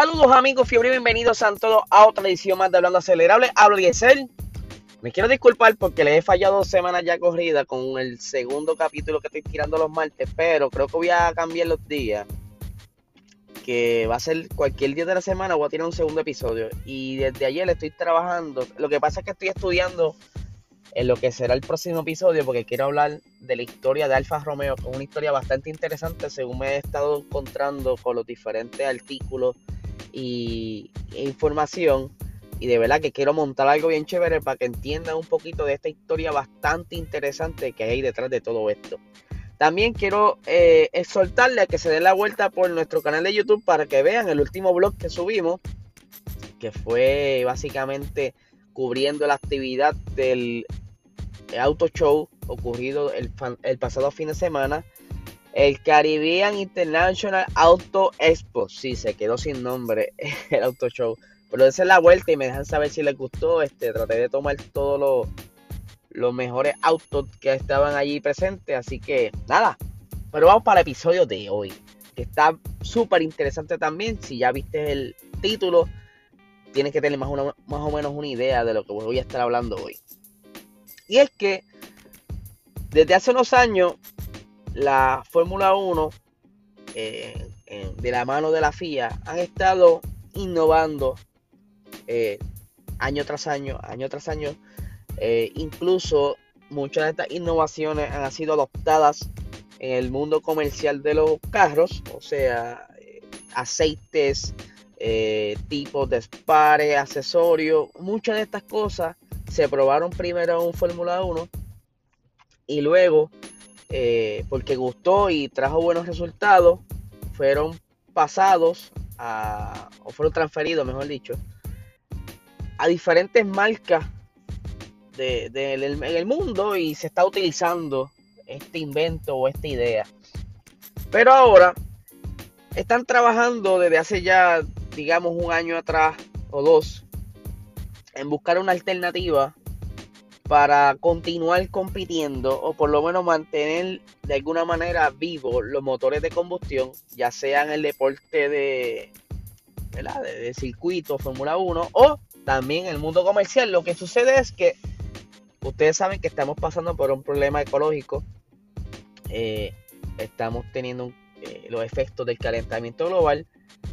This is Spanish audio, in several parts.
Saludos amigos fiebre y bienvenidos a todos a otra edición más de Hablando Acelerable. Hablo Diesel. Me quiero disculpar porque les he fallado dos semanas ya corrida con el segundo capítulo que estoy tirando los martes, pero creo que voy a cambiar los días. Que va a ser cualquier día de la semana voy a tirar un segundo episodio. Y desde ayer estoy trabajando. Lo que pasa es que estoy estudiando en lo que será el próximo episodio porque quiero hablar de la historia de Alfa Romeo, que es una historia bastante interesante según me he estado encontrando con los diferentes artículos y información y de verdad que quiero montar algo bien chévere para que entiendan un poquito de esta historia bastante interesante que hay detrás de todo esto. También quiero eh, exhortarle a que se den la vuelta por nuestro canal de YouTube para que vean el último blog que subimos, que fue básicamente cubriendo la actividad del auto show ocurrido el, el pasado fin de semana. El Caribbean International Auto Expo. Sí, se quedó sin nombre el auto show. Pero esa es la vuelta y me dejan saber si les gustó. Este, traté de tomar todos los, los mejores autos que estaban allí presentes. Así que nada. Pero vamos para el episodio de hoy. Que está súper interesante también. Si ya viste el título, tienes que tener más, más o menos una idea de lo que voy a estar hablando hoy. Y es que desde hace unos años la Fórmula 1 eh, de la mano de la FIA han estado innovando eh, año tras año, año tras año. Eh, incluso muchas de estas innovaciones han sido adoptadas en el mundo comercial de los carros, o sea, aceites, tipos de spares, accesorios, muchas de estas cosas se probaron primero en Fórmula 1 y luego, porque gustó y trajo buenos resultados, fueron pasados o fueron transferidos, mejor dicho, a diferentes marcas de, en el mundo y se está utilizando este invento o esta idea. Pero ahora están trabajando desde hace ya, digamos, un año atrás o dos en buscar una alternativa para continuar compitiendo o por lo menos mantener de alguna manera vivos los motores de combustión, ya sea en el deporte de, de, circuito, Fórmula 1 o también el mundo comercial. Lo que sucede es que ustedes saben que estamos pasando por un problema ecológico. Eh, estamos teniendo eh, los efectos del calentamiento global.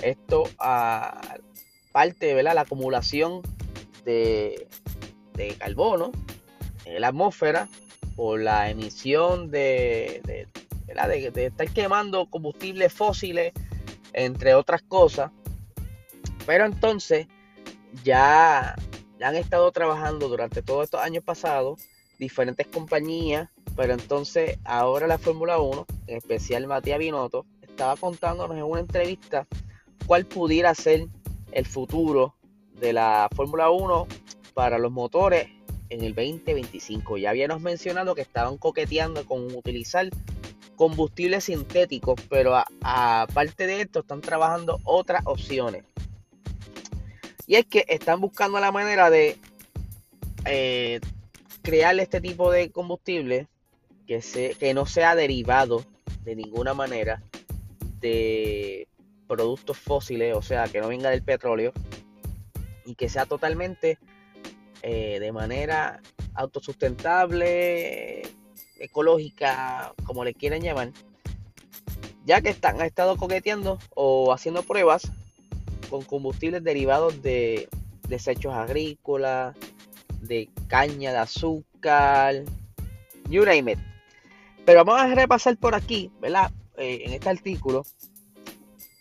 Esto aparte de la acumulación de, carbono en la atmósfera por la emisión de, de, de estar quemando combustibles fósiles, entre otras cosas. Pero entonces ya, han estado trabajando durante todos estos años pasados diferentes compañías, pero entonces ahora la Fórmula 1, en especial Matías Binotto, estaba contándonos en una entrevista cuál pudiera ser el futuro de la Fórmula 1 para los motores en el 2025. Ya habíamos mencionado que estaban coqueteando con utilizar combustibles sintéticos, pero aparte de esto están trabajando otras opciones. Y es que están buscando la manera de eh, crear este tipo de combustible que, que no sea derivado de ninguna manera de productos fósiles, o sea, que no venga del petróleo y que sea totalmente eh, de manera autosustentable, ecológica, como le quieran llamar, ya que están, han estado coqueteando o haciendo pruebas con combustibles derivados de desechos agrícolas, de caña de azúcar, you name it. Pero vamos a repasar por aquí, ¿verdad? Eh, en este artículo,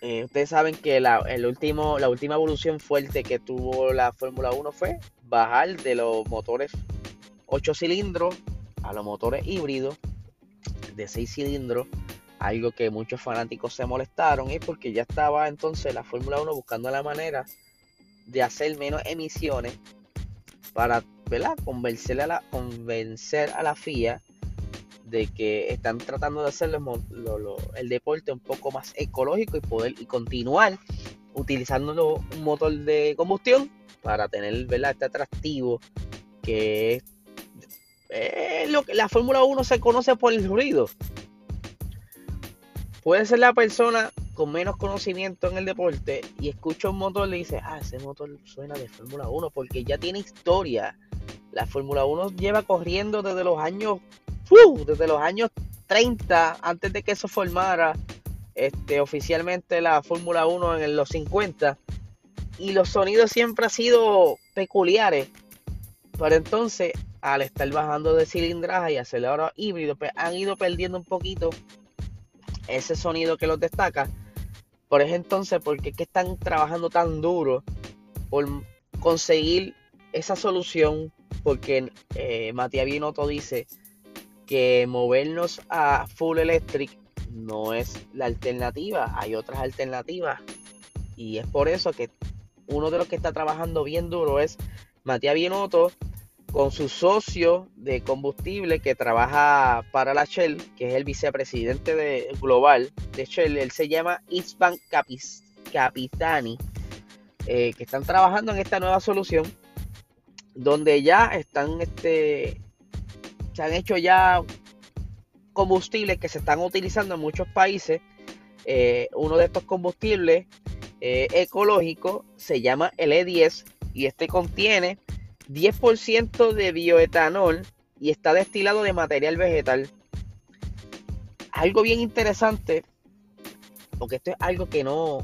eh, ustedes saben que la, la última evolución fuerte que tuvo la Fórmula 1 fue bajar de los motores 8 cilindros a los motores híbridos de 6 cilindros algo que muchos fanáticos se molestaron es porque ya estaba entonces la Fórmula 1 buscando la manera de hacer menos emisiones para Convencer, a la, convencer a la FIA de que están tratando de hacer el deporte un poco más ecológico y poder y continuar utilizando un motor de combustión para tener ¿verdad? este atractivo que es lo que la Fórmula 1 se conoce por el ruido puede ser la persona con menos conocimiento en el deporte y escucha un motor le dice, ah, ese motor suena de Fórmula 1 porque ya tiene historia. La Fórmula 1 lleva corriendo desde los años, desde los años 30, antes de que eso formara este, oficialmente la Fórmula 1 en los 50. Y los sonidos siempre han sido peculiares. Pero entonces, al estar bajando de cilindraje y acelerador híbrido, pues han ido perdiendo un poquito ese sonido que los destaca. Por eso entonces, ¿por qué que están trabajando tan duro por conseguir esa solución? Porque eh, Matías Binotto dice que movernos a full electric no es la alternativa, hay otras alternativas. Y es por eso que uno de los que está trabajando bien duro es Matías Binotto con su socio de combustible que trabaja para la Shell, que es el vicepresidente de, global de Shell, él se llama Isvan Capitani, eh, que están trabajando en esta nueva solución, donde ya están, este, se han hecho ya combustibles que se están utilizando en muchos países. Eh, uno de estos combustibles eh, ecológicos se llama el E10 y este contiene 10% de bioetanol y está destilado de material vegetal. Algo bien interesante, porque esto es algo que no,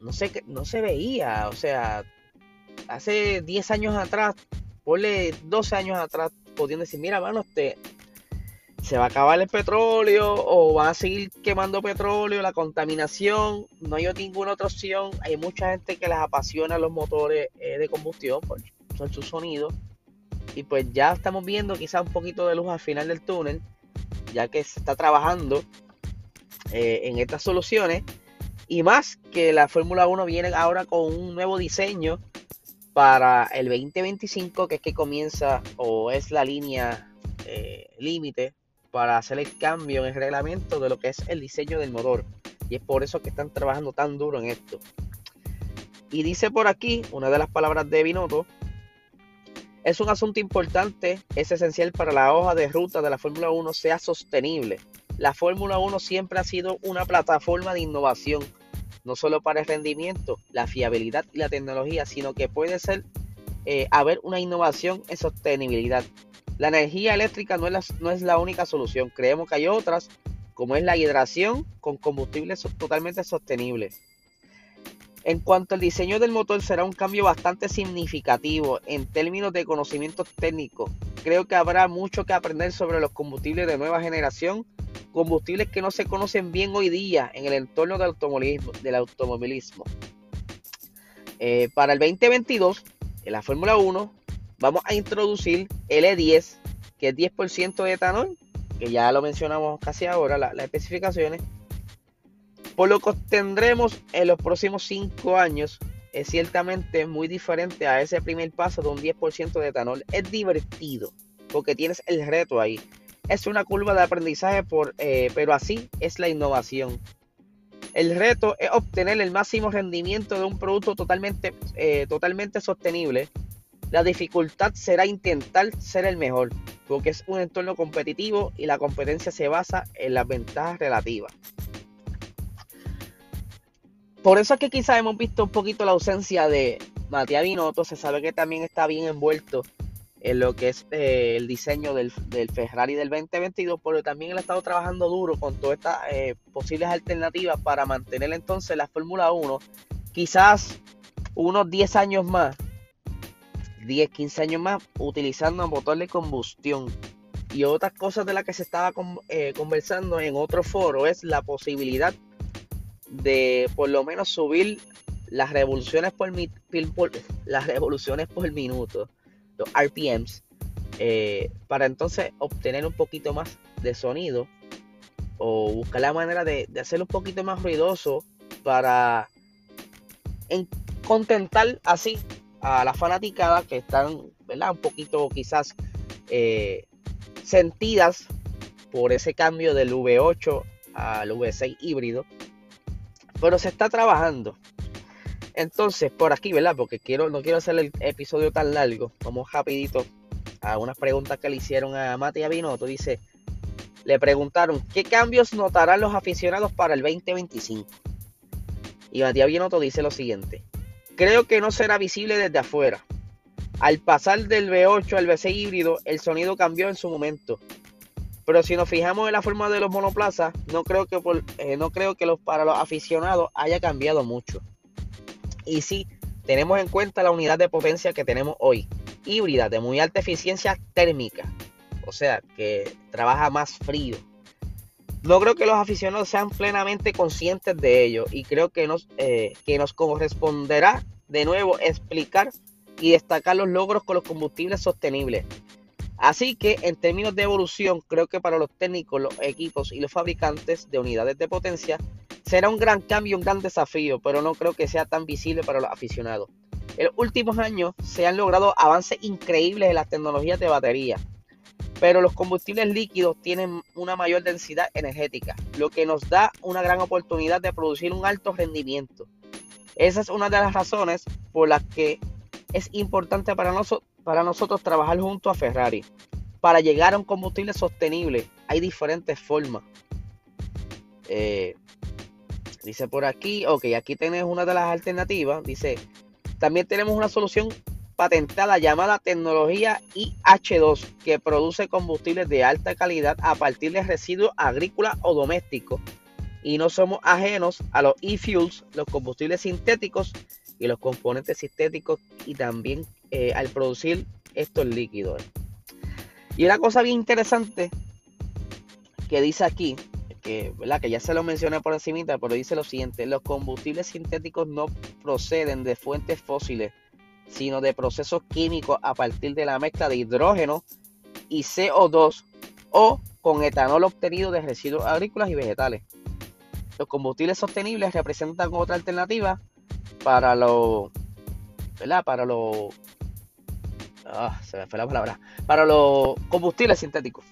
no, sé, no se veía, o sea, hace 10 años atrás, ponle 12 años atrás, podían decir, mira, mano, este, se va a acabar el petróleo o va a seguir quemando petróleo, la contaminación, no hay ninguna otra opción. Hay mucha gente que les apasiona los motores eh, de combustión, son su sonido. Y pues ya estamos viendo quizás un poquito de luz al final del túnel, ya que se está trabajando eh, en estas soluciones. Y más que la Fórmula 1 viene ahora con un nuevo diseño para el 2025, que es que comienza o es la línea eh, límite para hacer el cambio en el reglamento de lo que es el diseño del motor. Y es por eso que están trabajando tan duro en esto. Y dice por aquí, una de las palabras de Binotto, es un asunto importante, es esencial para la hoja de ruta de la Fórmula 1 sea sostenible. La Fórmula 1 siempre ha sido una plataforma de innovación, no solo para el rendimiento, la fiabilidad y la tecnología, sino que puede ser eh, haber una innovación en sostenibilidad. La energía eléctrica no es la, única solución, creemos que hay otras, como es la hidratación con combustibles totalmente sostenibles. En cuanto al diseño del motor, será un cambio bastante significativo en términos de conocimientos técnicos. Creo que habrá mucho que aprender sobre los combustibles de nueva generación, combustibles que no se conocen bien hoy día en el entorno del automovilismo. Del automovilismo. Eh, para el 2022, en la Fórmula 1, vamos a introducir el E10, que es 10% de etanol, que ya lo mencionamos casi ahora, las especificaciones por lo que tendremos en los próximos 5 años es ciertamente muy diferente a ese primer paso de un 10% de etanol. Es divertido porque tienes el reto ahí. Es una curva de aprendizaje, eh, pero así es la innovación. El reto es obtener el máximo rendimiento de un producto totalmente, eh, totalmente sostenible. La dificultad será intentar ser el mejor, porque es un entorno competitivo y la competencia se basa en las ventajas relativas. Por eso es que quizás hemos visto un poquito la ausencia de Matías Binotto. Se sabe que también está bien envuelto en lo que es eh, el diseño del, Ferrari del 2022, pero también él ha estado trabajando duro con todas estas eh, posibles alternativas para mantener entonces la Fórmula 1 quizás unos 10 años más, 10, 15 años más, utilizando motor de combustión. Y otras cosas de las que se estaba eh, conversando en otro foro es la posibilidad de por lo menos subir las revoluciones por, las revoluciones por minuto, los RPMs, eh, para entonces obtener un poquito más de sonido o buscar la manera de, hacerlo un poquito más ruidoso para contentar así a las fanaticadas que están ¿verdad? un poquito quizás eh, sentidas por ese cambio del V8 al V6 híbrido pero se está trabajando. Entonces, por aquí, ¿verdad? Porque quiero, no quiero hacer el episodio tan largo. Vamos rapidito a unas preguntas que le hicieron a Matías Binotto. Dice, le preguntaron, ¿qué cambios notarán los aficionados para el 2025? Y Matías Binotto dice lo siguiente. Creo que no será visible desde afuera. Al pasar del V8 al V6 híbrido, el sonido cambió en su momento. Pero si nos fijamos en la forma de los monoplazas, no creo que, eh, no creo que los, para los aficionados haya cambiado mucho. Y sí, tenemos en cuenta la unidad de potencia que tenemos hoy, híbrida de muy alta eficiencia térmica, o sea, que trabaja más frío. No creo que los aficionados sean plenamente conscientes de ello y creo que nos, eh, que nos corresponderá de nuevo explicar y destacar los logros con los combustibles sostenibles. Así que en términos de evolución, creo que para los técnicos, los equipos y los fabricantes de unidades de potencia será un gran cambio, un gran desafío, pero no creo que sea tan visible para los aficionados. En los últimos años se han logrado avances increíbles en las tecnologías de batería, pero los combustibles líquidos tienen una mayor densidad energética, lo que nos da una gran oportunidad de producir un alto rendimiento. Esa es una de las razones por las que es importante para, nosotros trabajar junto a Ferrari. Para llegar a un combustible sostenible hay diferentes formas. Eh, dice por aquí, ok, aquí tenés una de las alternativas. Dice, también tenemos una solución patentada llamada tecnología IH2 que produce combustibles de alta calidad a partir de residuos agrícolas o domésticos y no somos ajenos a los e-fuels, los combustibles sintéticos y los componentes sintéticos y también eh, al producir estos líquidos. Y una cosa bien interesante que dice aquí, que, ¿verdad? que ya se lo mencioné por encima, pero dice lo siguiente, los combustibles sintéticos no proceden de fuentes fósiles, sino de procesos químicos a partir de la mezcla de hidrógeno y CO2 o con etanol obtenido de residuos agrícolas y vegetales. Los combustibles sostenibles representan otra alternativa para los, ¿verdad? Para los, ah, se me fue la palabra, para los combustibles sintéticos.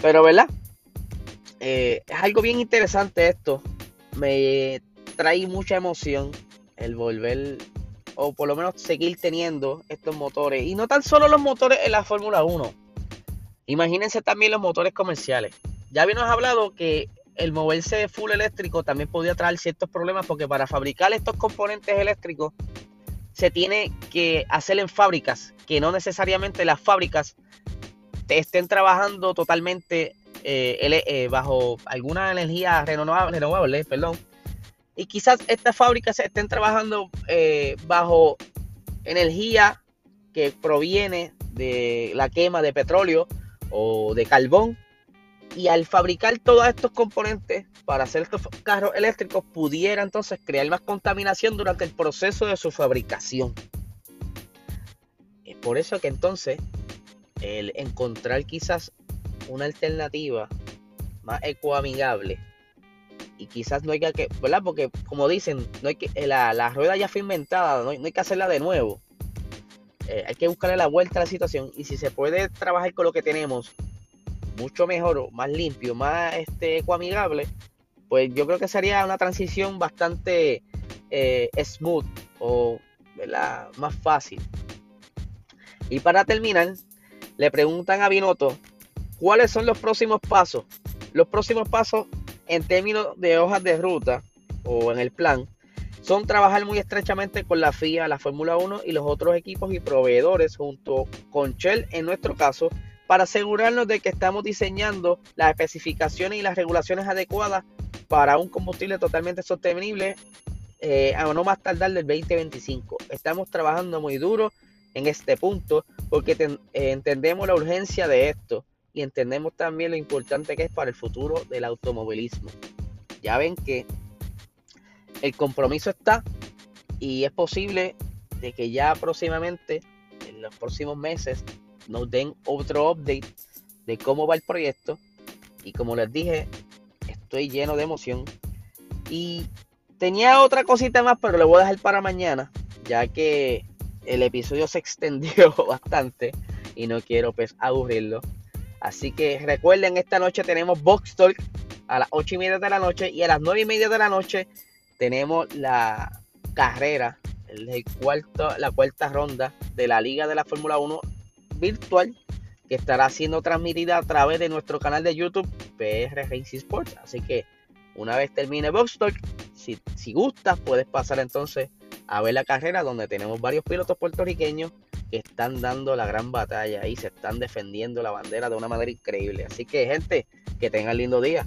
Pero, ¿verdad? Eh, es algo bien interesante esto. Me trae mucha emoción el volver o por lo menos seguir teniendo estos motores. Y no tan solo los motores en la Fórmula 1. Imagínense también los motores comerciales. Ya habíamos hablado que el moverse full eléctrico también podía traer ciertos problemas porque para fabricar estos componentes eléctricos se tiene que hacer en fábricas, que no necesariamente las fábricas estén trabajando totalmente eh, eh, bajo alguna energía renovable, renovable, perdón. Y quizás estas fábricas estén trabajando eh, bajo energía que proviene de la quema de petróleo o de carbón y al fabricar todos estos componentes para hacer estos carros eléctricos pudiera entonces crear más contaminación durante el proceso de su fabricación. Es por eso que entonces el encontrar quizás una alternativa más ecoamigable y quizás no hay que, ¿verdad? Porque como dicen, no hay que, la, rueda ya fue inventada, no hay, que hacerla de nuevo. Eh, hay que buscarle la vuelta a la situación y si se puede trabajar con lo que tenemos mucho mejor, más limpio, más este, ecoamigable, pues yo creo que sería una transición bastante eh, smooth o más fácil. Y para terminar, le preguntan a Binotto cuáles son los próximos pasos. Los próximos pasos en términos de hojas de ruta o en el plan son trabajar muy estrechamente con la FIA, la Fórmula 1 y los otros equipos y proveedores junto con Shell en nuestro caso para asegurarnos de que estamos diseñando las especificaciones y las regulaciones adecuadas para un combustible totalmente sostenible eh, a no más tardar del 2025. Estamos trabajando muy duro en este punto porque eh, entendemos la urgencia de esto y entendemos también lo importante que es para el futuro del automovilismo. Ya ven que el compromiso está y es posible de que ya próximamente, en los próximos meses, nos den otro update de cómo va el proyecto. Y como les dije, estoy lleno de emoción. Y tenía otra cosita más, pero lo voy a dejar para mañana, ya que el episodio se extendió bastante y no quiero pues aburrirlo. Así que recuerden, esta noche tenemos Box Talk a las 8 y media de la noche y a las 9 y media de la noche tenemos la carrera, el cuarto, la cuarta ronda de la Liga de la Fórmula 1 virtual que estará siendo transmitida a través de nuestro canal de YouTube PR Racing Sports. Así que una vez termine Box Talk, si, si gustas, puedes pasar entonces a ver la carrera donde tenemos varios pilotos puertorriqueños que están dando la gran batalla y se están defendiendo la bandera de una manera increíble. Así que, gente, que tengan lindo día.